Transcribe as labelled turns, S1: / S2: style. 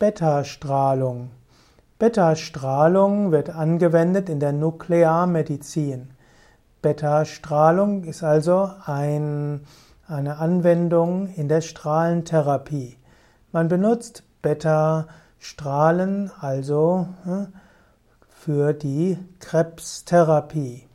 S1: Beta-Strahlung. Beta-Strahlung wird angewendet in der Nuklearmedizin. Beta-Strahlung ist also ein, eine Anwendung in der Strahlentherapie. Man benutzt Beta-Strahlen also hm, für die Krebstherapie.